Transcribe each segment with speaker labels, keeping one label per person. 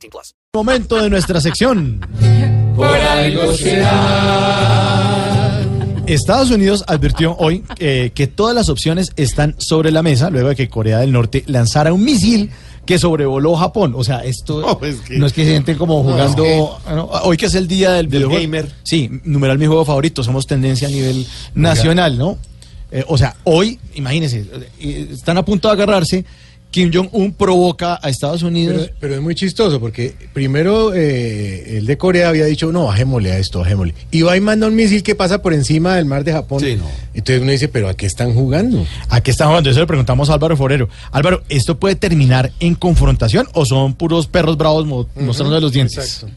Speaker 1: 18 plus.
Speaker 2: Momento de nuestra sección.
Speaker 3: Por algo será.
Speaker 2: Estados Unidos advirtió hoy eh, que todas las opciones están sobre la mesa luego de que Corea del Norte lanzara un misil que sobrevoló Japón. O sea, esto
Speaker 4: No, pues que-
Speaker 2: no es que se sienten como jugando. ah, no, Hoy que es el día del
Speaker 4: Del
Speaker 2: videojuego.
Speaker 4: gamer.
Speaker 2: Sí, numeral mi juego favorito. Somos tendencia a nivel nacional, ¿no? Eh, o sea, hoy, imagínense, eh, están a punto de agarrarse. Kim Jong-un provoca a Estados Unidos.
Speaker 4: Pero, pero es muy chistoso porque primero eh, el de Corea había dicho, no, bajémosle a esto, bajémosle. Y va y manda un misil que pasa por encima del mar de Japón.
Speaker 5: Sí, no.
Speaker 4: Entonces uno dice, pero ¿a qué están jugando?
Speaker 2: ¿A qué están jugando? Eso le preguntamos a Álvaro Forero. Álvaro, ¿esto puede terminar en confrontación o son puros perros bravos mo- mostrando los dientes?
Speaker 4: Exacto.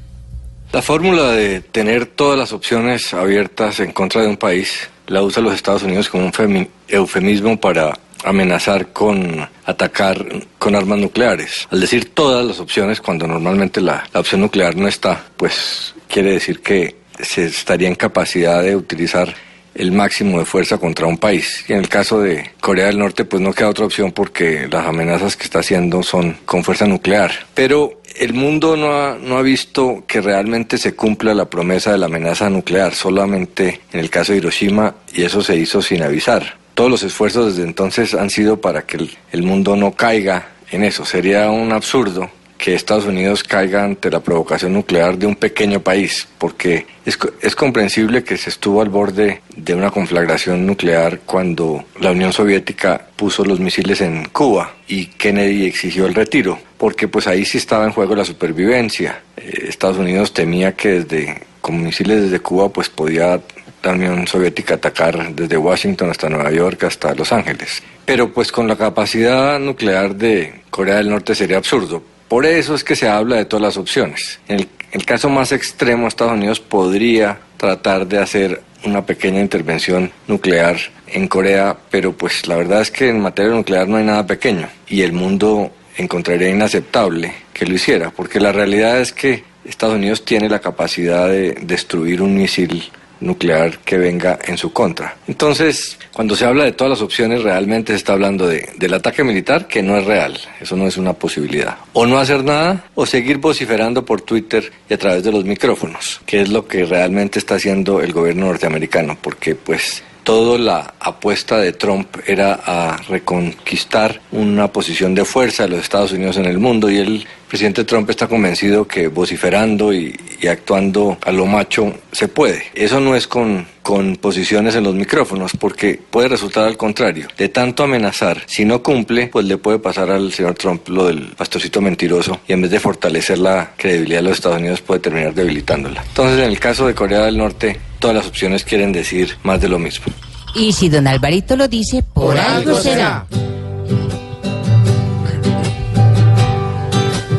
Speaker 6: La fórmula de tener todas las opciones abiertas en contra de un país la usa los Estados Unidos como un femi- eufemismo para amenazar con atacar con armas nucleares. Al decir todas las opciones, cuando normalmente la, la opción nuclear no está, pues quiere decir que se estaría en capacidad de utilizar el máximo de fuerza contra un país. Y en el caso de Corea del Norte, pues no queda otra opción porque las amenazas que está haciendo son con fuerza nuclear. Pero el mundo no ha, no ha visto que realmente se cumpla la promesa de la amenaza nuclear, solamente en el caso de Hiroshima, y eso se hizo sin avisar. Todos los esfuerzos desde entonces han sido para que el, mundo no caiga en eso. Sería un absurdo que Estados Unidos caiga ante la provocación nuclear de un pequeño país, porque es, es comprensible que se estuvo al borde de una conflagración nuclear cuando la Unión Soviética puso los misiles en Cuba y Kennedy exigió el retiro, porque pues ahí sí estaba en juego la supervivencia. Eh, Estados Unidos temía que desde con misiles desde Cuba pues podía la Unión Soviética atacar desde Washington hasta Nueva York hasta Los Ángeles. Pero pues con la capacidad nuclear de Corea del Norte sería absurdo. Por eso es que se habla de todas las opciones. En el, el caso más extremo, Estados Unidos podría tratar de hacer una pequeña intervención nuclear en Corea, pero pues la verdad es que en materia nuclear no hay nada pequeño y el mundo encontraría inaceptable que lo hiciera, porque la realidad es que Estados Unidos tiene la capacidad de destruir un misil nuclear que venga en su contra. Entonces, cuando se habla de todas las opciones, realmente se está hablando de, del ataque militar, que no es real, eso no es una posibilidad. O no hacer nada, o seguir vociferando por Twitter y a través de los micrófonos, que es lo que realmente está haciendo el gobierno norteamericano, porque pues toda la apuesta de Trump era a reconquistar una posición de fuerza de los Estados Unidos en el mundo y el presidente Trump está convencido que vociferando y, y actuando a lo macho se puede. Eso no es con, con posiciones en los micrófonos porque puede resultar al contrario. De tanto amenazar, si no cumple, pues le puede pasar al señor Trump lo del pastorcito mentiroso y en vez de fortalecer la credibilidad de los Estados Unidos puede terminar debilitándola. Entonces en el caso de Corea del Norte, todas las opciones quieren decir más de lo mismo.
Speaker 7: Y si don Alvarito lo dice, por, algo será.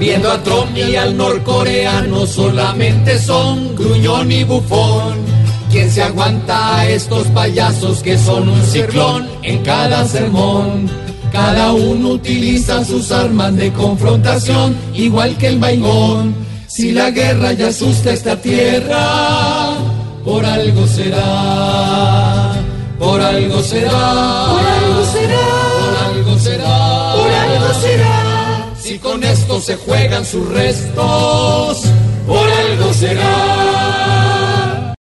Speaker 3: Viendo a Trump y al norcoreano solamente son gruñón y bufón. ¿Quién se aguanta a estos payasos que son un ciclón en cada sermón? Cada uno utiliza sus armas de confrontación, igual que el baigón. Si la guerra ya asusta esta tierra, por algo será, por algo será, por algo será, por algo será, por algo será. Si con esto se juegan sus restos, por algo será.